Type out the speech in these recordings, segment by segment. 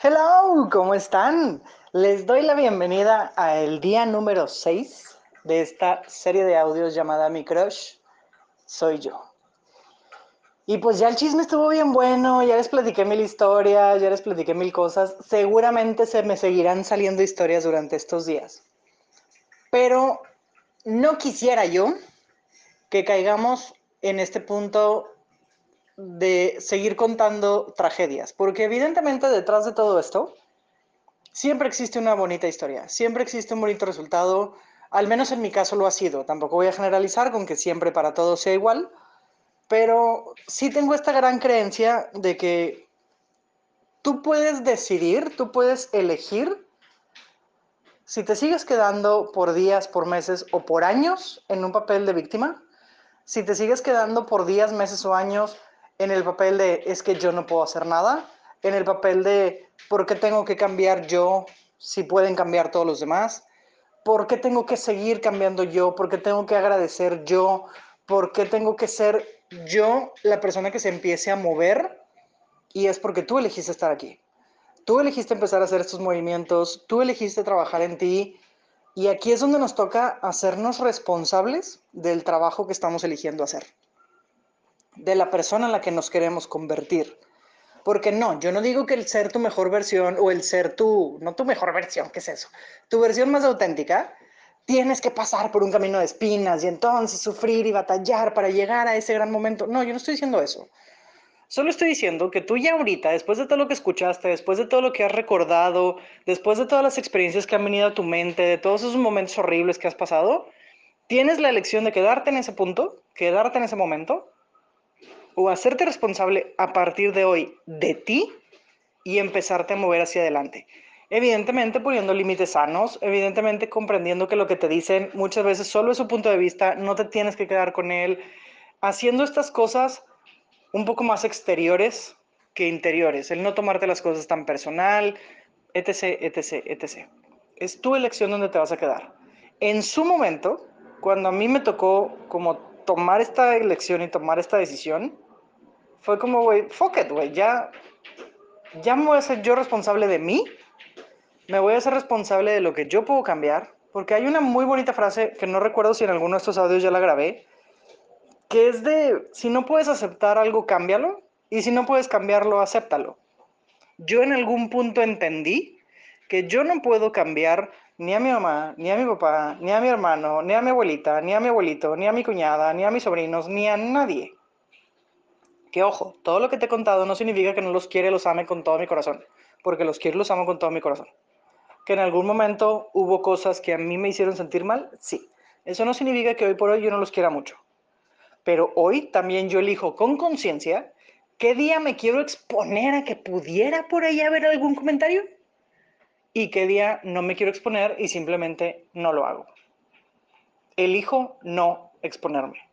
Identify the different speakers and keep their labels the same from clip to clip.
Speaker 1: Hello, ¿cómo están? Les doy la bienvenida al día número 6 de esta serie de audios llamada Mi Crush Soy Yo. Y pues ya el chisme estuvo bien bueno, ya les platiqué mil historias, ya les platiqué mil cosas. Seguramente se me seguirán saliendo historias durante estos días. Pero no quisiera yo que caigamos en este punto de seguir contando tragedias, porque evidentemente detrás de todo esto siempre existe una bonita historia, siempre existe un bonito resultado, al menos en mi caso lo ha sido, tampoco voy a generalizar con que siempre para todos sea igual, pero sí tengo esta gran creencia de que tú puedes decidir, tú puedes elegir si te sigues quedando por días, por meses o por años en un papel de víctima, si te sigues quedando por días, meses o años en el papel de es que yo no puedo hacer nada, en el papel de por qué tengo que cambiar yo si pueden cambiar todos los demás, por qué tengo que seguir cambiando yo, por qué tengo que agradecer yo, por qué tengo que ser yo la persona que se empiece a mover y es porque tú elegiste estar aquí. Tú elegiste empezar a hacer estos movimientos, tú elegiste trabajar en ti y aquí es donde nos toca hacernos responsables del trabajo que estamos eligiendo hacer de la persona en la que nos queremos convertir. Porque no, yo no digo que el ser tu mejor versión o el ser tu, no tu mejor versión, ¿qué es eso? Tu versión más auténtica, tienes que pasar por un camino de espinas y entonces sufrir y batallar para llegar a ese gran momento. No, yo no estoy diciendo eso. Solo estoy diciendo que tú ya ahorita, después de todo lo que escuchaste, después de todo lo que has recordado, después de todas las experiencias que han venido a tu mente, de todos esos momentos horribles que has pasado, tienes la elección de quedarte en ese punto, quedarte en ese momento, o hacerte responsable a partir de hoy de ti y empezarte a mover hacia adelante. Evidentemente poniendo límites sanos, evidentemente comprendiendo que lo que te dicen muchas veces solo es su punto de vista, no te tienes que quedar con él, haciendo estas cosas un poco más exteriores que interiores, el no tomarte las cosas tan personal, etc., etc., etc. Es tu elección donde te vas a quedar. En su momento, cuando a mí me tocó como tomar esta elección y tomar esta decisión, fue como, güey, fuck it, güey, ya, ya me voy a ser yo responsable de mí, me voy a ser responsable de lo que yo puedo cambiar, porque hay una muy bonita frase que no recuerdo si en alguno de estos audios ya la grabé, que es de, si no puedes aceptar algo, cámbialo, y si no puedes cambiarlo, acéptalo. Yo en algún punto entendí que yo no puedo cambiar ni a mi mamá, ni a mi papá, ni a mi hermano, ni a mi abuelita, ni a mi abuelito, ni a mi cuñada, ni a mis sobrinos, ni a nadie. Que ojo, todo lo que te he contado no significa que no los quiere, los ame con todo mi corazón, porque los quiero los amo con todo mi corazón. Que en algún momento hubo cosas que a mí me hicieron sentir mal, sí. Eso no significa que hoy por hoy yo no los quiera mucho. Pero hoy también yo elijo con conciencia qué día me quiero exponer a que pudiera por ahí haber algún comentario y qué día no me quiero exponer y simplemente no lo hago. Elijo no exponerme.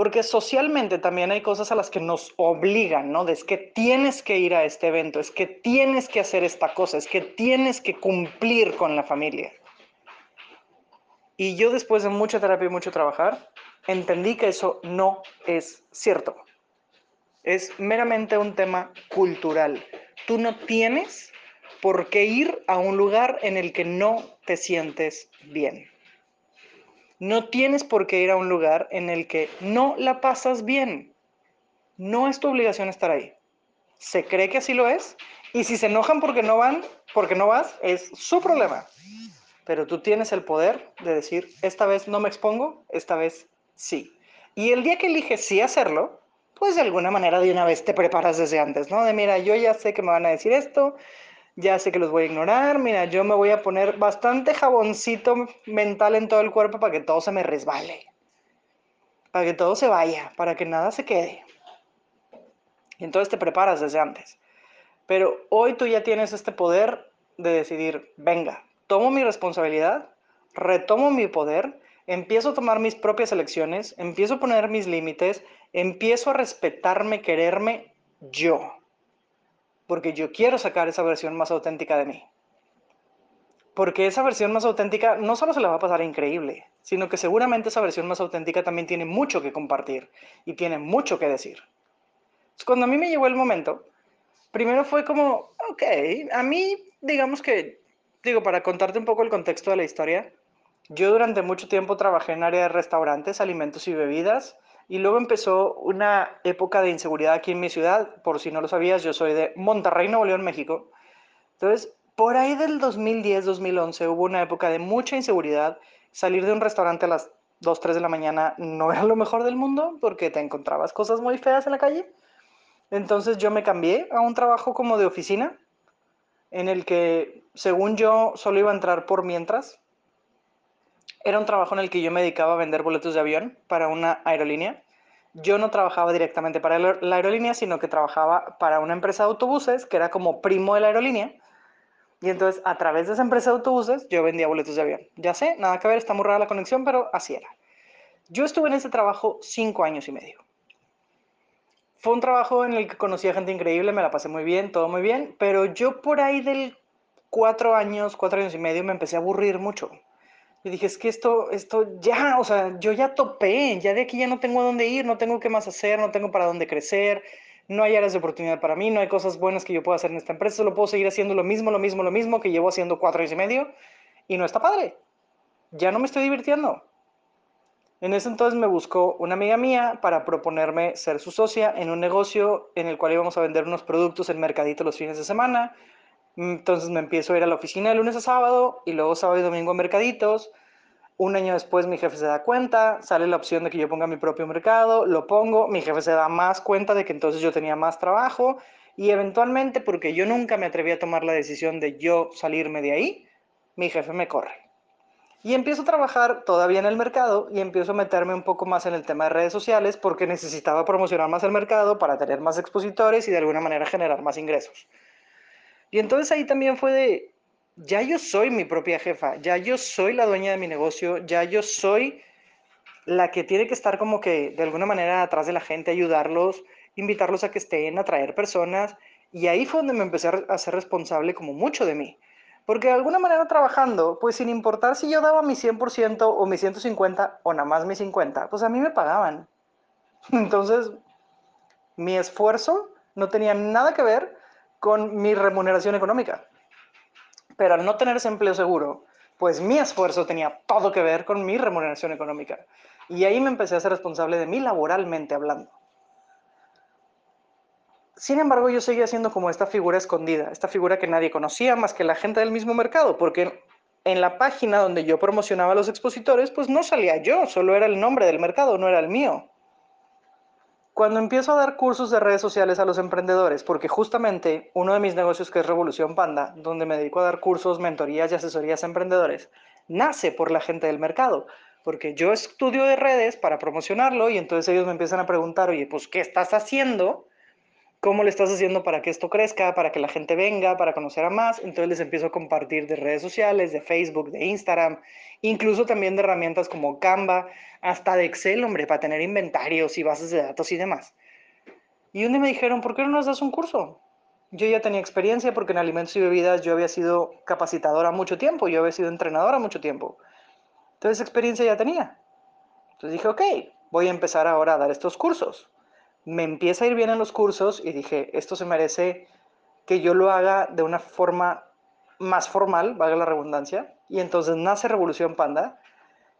Speaker 1: Porque socialmente también hay cosas a las que nos obligan, ¿no? De es que tienes que ir a este evento, es que tienes que hacer esta cosa, es que tienes que cumplir con la familia. Y yo después de mucha terapia y mucho trabajar, entendí que eso no es cierto. Es meramente un tema cultural. Tú no tienes por qué ir a un lugar en el que no te sientes bien. No tienes por qué ir a un lugar en el que no la pasas bien. No es tu obligación estar ahí. Se cree que así lo es y si se enojan porque no van, porque no vas, es su problema. Pero tú tienes el poder de decir, esta vez no me expongo, esta vez sí. Y el día que eliges sí hacerlo, pues de alguna manera de una vez te preparas desde antes, ¿no? De mira, yo ya sé que me van a decir esto, ya sé que los voy a ignorar, mira, yo me voy a poner bastante jaboncito mental en todo el cuerpo para que todo se me resbale, para que todo se vaya, para que nada se quede. Y entonces te preparas desde antes. Pero hoy tú ya tienes este poder de decidir, venga, tomo mi responsabilidad, retomo mi poder, empiezo a tomar mis propias elecciones, empiezo a poner mis límites, empiezo a respetarme, quererme yo porque yo quiero sacar esa versión más auténtica de mí. Porque esa versión más auténtica no solo se la va a pasar increíble, sino que seguramente esa versión más auténtica también tiene mucho que compartir y tiene mucho que decir. Cuando a mí me llegó el momento primero fue como, ok, a mí, digamos que, digo, para contarte un poco el contexto de la historia, yo durante mucho tiempo trabajé en área de restaurantes, alimentos y bebidas, y luego empezó una época de inseguridad aquí en mi ciudad. Por si no lo sabías, yo soy de Monterrey, Nuevo León, México. Entonces, por ahí del 2010-2011 hubo una época de mucha inseguridad. Salir de un restaurante a las 2, 3 de la mañana no era lo mejor del mundo porque te encontrabas cosas muy feas en la calle. Entonces yo me cambié a un trabajo como de oficina, en el que, según yo, solo iba a entrar por mientras. Era un trabajo en el que yo me dedicaba a vender boletos de avión para una aerolínea. Yo no trabajaba directamente para la aerolínea, sino que trabajaba para una empresa de autobuses, que era como primo de la aerolínea. Y entonces, a través de esa empresa de autobuses, yo vendía boletos de avión. Ya sé, nada que ver, está muy rara la conexión, pero así era. Yo estuve en ese trabajo cinco años y medio. Fue un trabajo en el que conocí a gente increíble, me la pasé muy bien, todo muy bien, pero yo por ahí del cuatro años, cuatro años y medio, me empecé a aburrir mucho. Y dije, es que esto, esto ya, o sea, yo ya topé, ya de aquí ya no tengo a dónde ir, no tengo qué más hacer, no tengo para dónde crecer, no hay áreas de oportunidad para mí, no hay cosas buenas que yo pueda hacer en esta empresa, solo puedo seguir haciendo lo mismo, lo mismo, lo mismo que llevo haciendo cuatro años y medio y no está padre. Ya no me estoy divirtiendo. En ese entonces me buscó una amiga mía para proponerme ser su socia en un negocio en el cual íbamos a vender unos productos en mercadito los fines de semana entonces me empiezo a ir a la oficina de lunes a sábado y luego sábado y domingo a mercaditos. Un año después mi jefe se da cuenta, sale la opción de que yo ponga mi propio mercado, lo pongo, mi jefe se da más cuenta de que entonces yo tenía más trabajo y eventualmente, porque yo nunca me atreví a tomar la decisión de yo salirme de ahí, mi jefe me corre. Y empiezo a trabajar todavía en el mercado y empiezo a meterme un poco más en el tema de redes sociales porque necesitaba promocionar más el mercado para tener más expositores y de alguna manera generar más ingresos. Y entonces ahí también fue de, ya yo soy mi propia jefa, ya yo soy la dueña de mi negocio, ya yo soy la que tiene que estar como que de alguna manera atrás de la gente, ayudarlos, invitarlos a que estén, atraer personas. Y ahí fue donde me empecé a ser responsable como mucho de mí. Porque de alguna manera trabajando, pues sin importar si yo daba mi 100% o mi 150 o nada más mi 50, pues a mí me pagaban. Entonces, mi esfuerzo no tenía nada que ver con mi remuneración económica. Pero al no tener ese empleo seguro, pues mi esfuerzo tenía todo que ver con mi remuneración económica. Y ahí me empecé a ser responsable de mí laboralmente hablando. Sin embargo, yo seguía siendo como esta figura escondida, esta figura que nadie conocía más que la gente del mismo mercado, porque en la página donde yo promocionaba a los expositores, pues no salía yo, solo era el nombre del mercado, no era el mío. Cuando empiezo a dar cursos de redes sociales a los emprendedores, porque justamente uno de mis negocios que es Revolución Panda, donde me dedico a dar cursos, mentorías y asesorías a emprendedores, nace por la gente del mercado, porque yo estudio de redes para promocionarlo y entonces ellos me empiezan a preguntar, oye, pues, ¿qué estás haciendo? ¿Cómo le estás haciendo para que esto crezca, para que la gente venga, para conocer a más? Entonces les empiezo a compartir de redes sociales, de Facebook, de Instagram, incluso también de herramientas como Canva, hasta de Excel, hombre, para tener inventarios y bases de datos y demás. Y un día me dijeron, ¿por qué no nos das un curso? Yo ya tenía experiencia porque en alimentos y bebidas yo había sido capacitadora mucho tiempo, yo había sido entrenadora mucho tiempo. Entonces experiencia ya tenía. Entonces dije, ok, voy a empezar ahora a dar estos cursos me empieza a ir bien en los cursos y dije, esto se merece que yo lo haga de una forma más formal, valga la redundancia, y entonces nace Revolución Panda,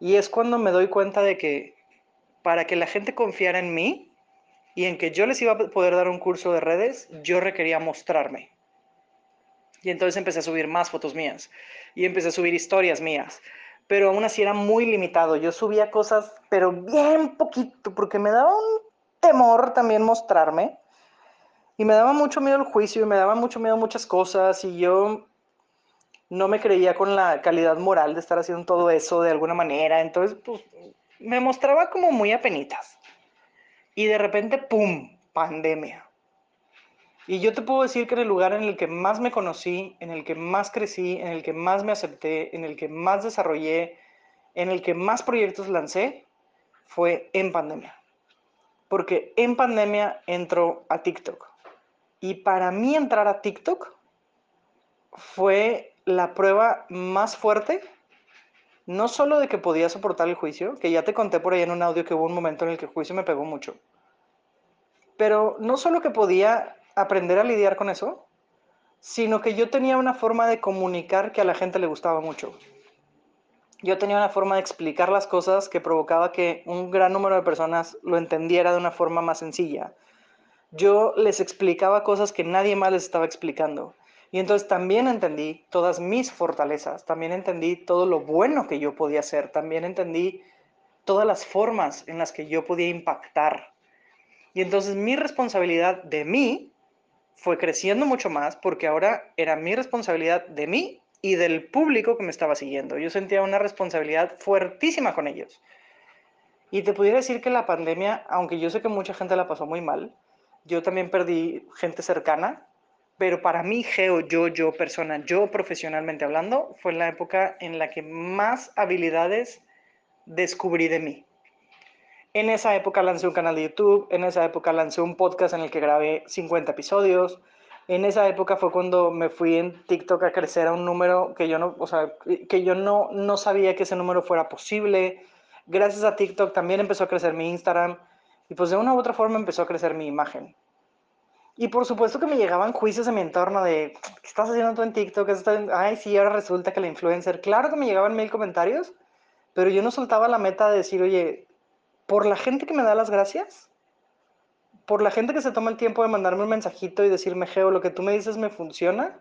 Speaker 1: y es cuando me doy cuenta de que para que la gente confiara en mí y en que yo les iba a poder dar un curso de redes, yo requería mostrarme. Y entonces empecé a subir más fotos mías y empecé a subir historias mías, pero aún así era muy limitado. Yo subía cosas, pero bien poquito, porque me daba un temor también mostrarme. Y me daba mucho miedo el juicio y me daba mucho miedo muchas cosas y yo no me creía con la calidad moral de estar haciendo todo eso de alguna manera. Entonces, pues, me mostraba como muy apenitas. Y de repente, ¡pum!, pandemia. Y yo te puedo decir que en el lugar en el que más me conocí, en el que más crecí, en el que más me acepté, en el que más desarrollé, en el que más proyectos lancé, fue en pandemia porque en pandemia entró a TikTok. Y para mí entrar a TikTok fue la prueba más fuerte, no solo de que podía soportar el juicio, que ya te conté por ahí en un audio que hubo un momento en el que el juicio me pegó mucho, pero no solo que podía aprender a lidiar con eso, sino que yo tenía una forma de comunicar que a la gente le gustaba mucho. Yo tenía una forma de explicar las cosas que provocaba que un gran número de personas lo entendiera de una forma más sencilla. Yo les explicaba cosas que nadie más les estaba explicando. Y entonces también entendí todas mis fortalezas, también entendí todo lo bueno que yo podía hacer, también entendí todas las formas en las que yo podía impactar. Y entonces mi responsabilidad de mí fue creciendo mucho más porque ahora era mi responsabilidad de mí y del público que me estaba siguiendo. Yo sentía una responsabilidad fuertísima con ellos. Y te pudiera decir que la pandemia, aunque yo sé que mucha gente la pasó muy mal, yo también perdí gente cercana, pero para mí, Geo, yo, yo, persona, yo profesionalmente hablando, fue la época en la que más habilidades descubrí de mí. En esa época lancé un canal de YouTube, en esa época lancé un podcast en el que grabé 50 episodios. En esa época fue cuando me fui en TikTok a crecer a un número que yo no, o sea, que yo no, no sabía que ese número fuera posible. Gracias a TikTok también empezó a crecer mi Instagram y pues de una u otra forma empezó a crecer mi imagen. Y por supuesto que me llegaban juicios en mi entorno de, ¿qué estás haciendo tú en TikTok? Ay, sí, ahora resulta que la influencer. Claro que me llegaban mil comentarios, pero yo no soltaba la meta de decir, oye, por la gente que me da las gracias, por la gente que se toma el tiempo de mandarme un mensajito y decirme, Geo, lo que tú me dices me funciona,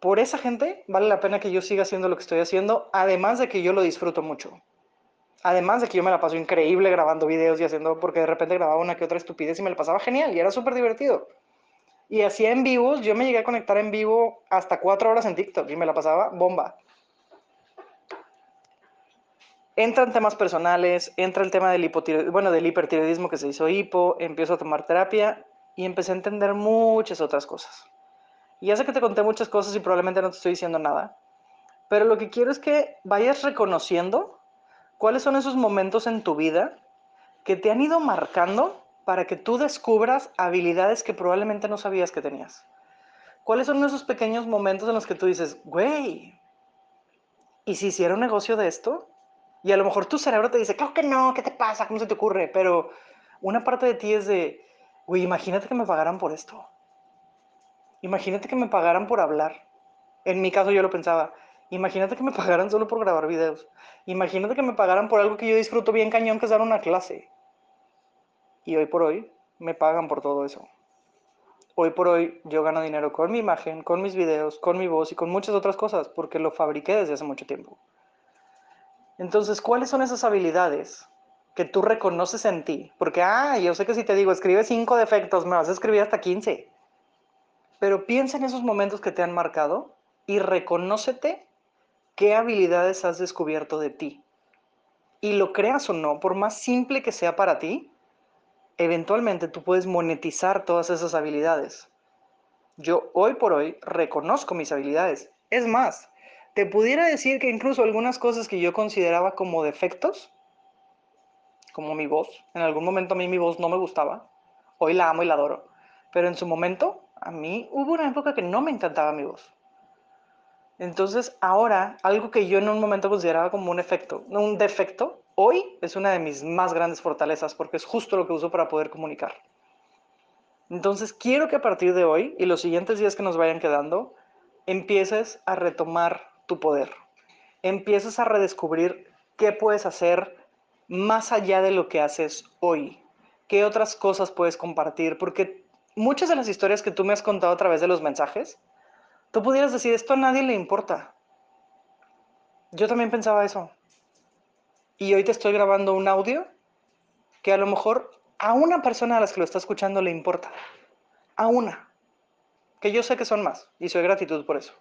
Speaker 1: por esa gente vale la pena que yo siga haciendo lo que estoy haciendo, además de que yo lo disfruto mucho. Además de que yo me la paso increíble grabando videos y haciendo, porque de repente grababa una que otra estupidez y me la pasaba genial y era súper divertido. Y hacía en vivos, yo me llegué a conectar en vivo hasta cuatro horas en TikTok y me la pasaba bomba entran temas personales, entra el tema del, bueno, del hipertiroidismo que se hizo hipo, empiezo a tomar terapia y empecé a entender muchas otras cosas. Y ya sé que te conté muchas cosas y probablemente no te estoy diciendo nada, pero lo que quiero es que vayas reconociendo cuáles son esos momentos en tu vida que te han ido marcando para que tú descubras habilidades que probablemente no sabías que tenías. ¿Cuáles son esos pequeños momentos en los que tú dices, güey, ¿y si hiciera un negocio de esto? Y a lo mejor tu cerebro te dice, claro que no, ¿qué te pasa? ¿Cómo se te ocurre? Pero una parte de ti es de, güey, imagínate que me pagaran por esto. Imagínate que me pagaran por hablar. En mi caso yo lo pensaba. Imagínate que me pagaran solo por grabar videos. Imagínate que me pagaran por algo que yo disfruto bien cañón, que es dar una clase. Y hoy por hoy me pagan por todo eso. Hoy por hoy yo gano dinero con mi imagen, con mis videos, con mi voz y con muchas otras cosas, porque lo fabriqué desde hace mucho tiempo. Entonces, ¿cuáles son esas habilidades que tú reconoces en ti? Porque, ah, yo sé que si te digo, escribe cinco defectos, me vas a escribir hasta 15. Pero piensa en esos momentos que te han marcado y reconócete qué habilidades has descubierto de ti. Y lo creas o no, por más simple que sea para ti, eventualmente tú puedes monetizar todas esas habilidades. Yo hoy por hoy reconozco mis habilidades. Es más, te pudiera decir que incluso algunas cosas que yo consideraba como defectos, como mi voz, en algún momento a mí mi voz no me gustaba, hoy la amo y la adoro, pero en su momento a mí hubo una época que no me encantaba mi voz. Entonces ahora, algo que yo en un momento consideraba como un efecto, un defecto, hoy es una de mis más grandes fortalezas porque es justo lo que uso para poder comunicar. Entonces quiero que a partir de hoy y los siguientes días que nos vayan quedando, empieces a retomar tu poder. Empiezas a redescubrir qué puedes hacer más allá de lo que haces hoy. ¿Qué otras cosas puedes compartir? Porque muchas de las historias que tú me has contado a través de los mensajes, tú pudieras decir, esto a nadie le importa. Yo también pensaba eso. Y hoy te estoy grabando un audio que a lo mejor a una persona a las que lo está escuchando le importa. A una. Que yo sé que son más. Y soy gratitud por eso.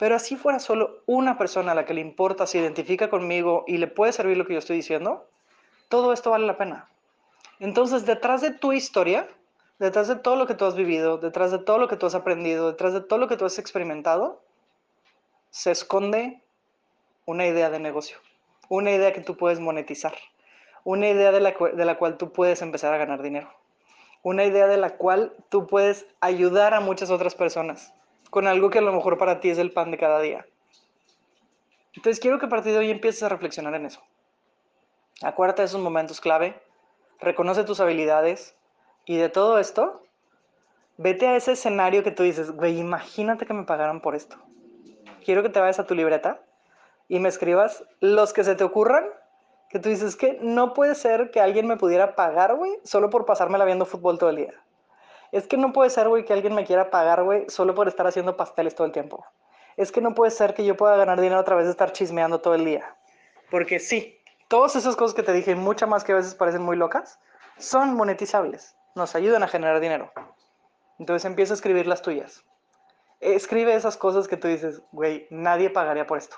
Speaker 1: Pero así fuera solo una persona a la que le importa, se identifica conmigo y le puede servir lo que yo estoy diciendo, todo esto vale la pena. Entonces, detrás de tu historia, detrás de todo lo que tú has vivido, detrás de todo lo que tú has aprendido, detrás de todo lo que tú has experimentado, se esconde una idea de negocio, una idea que tú puedes monetizar, una idea de la, de la cual tú puedes empezar a ganar dinero, una idea de la cual tú puedes ayudar a muchas otras personas con algo que a lo mejor para ti es el pan de cada día. Entonces quiero que a partir de hoy empieces a reflexionar en eso. Acuérdate de esos momentos clave, reconoce tus habilidades y de todo esto, Vete a ese escenario que tú dices, güey, imagínate que me pagaran por esto. Quiero que te vayas a tu libreta y me escribas los que se te ocurran, que tú dices que no puede ser que alguien me pudiera pagar, güey, solo por pasármela viendo fútbol todo el día. Es que no puede ser, güey, que alguien me quiera pagar, güey, solo por estar haciendo pasteles todo el tiempo. Es que no puede ser que yo pueda ganar dinero a través de estar chismeando todo el día. Porque sí, todas esas cosas que te dije, muchas más que a veces parecen muy locas, son monetizables. Nos ayudan a generar dinero. Entonces empieza a escribir las tuyas. Escribe esas cosas que tú dices, güey, nadie pagaría por esto.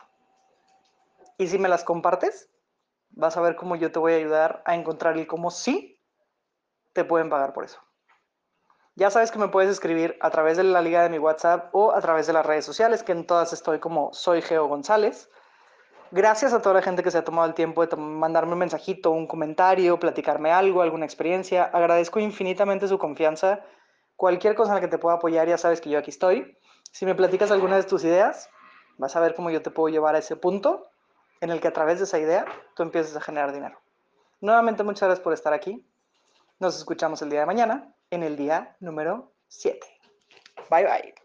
Speaker 1: Y si me las compartes, vas a ver cómo yo te voy a ayudar a encontrar el cómo sí te pueden pagar por eso. Ya sabes que me puedes escribir a través de la liga de mi WhatsApp o a través de las redes sociales, que en todas estoy como soy Geo González. Gracias a toda la gente que se ha tomado el tiempo de mandarme un mensajito, un comentario, platicarme algo, alguna experiencia. Agradezco infinitamente su confianza Cualquier cosa en la que te pueda apoyar, ya sabes que yo aquí estoy. Si me platicas alguna de tus ideas, vas a ver cómo yo te puedo llevar a ese punto en el que a través de esa idea tú empieces a generar dinero. Nuevamente, muchas gracias por estar aquí. Nos escuchamos el día de mañana en el día número 7. Bye bye.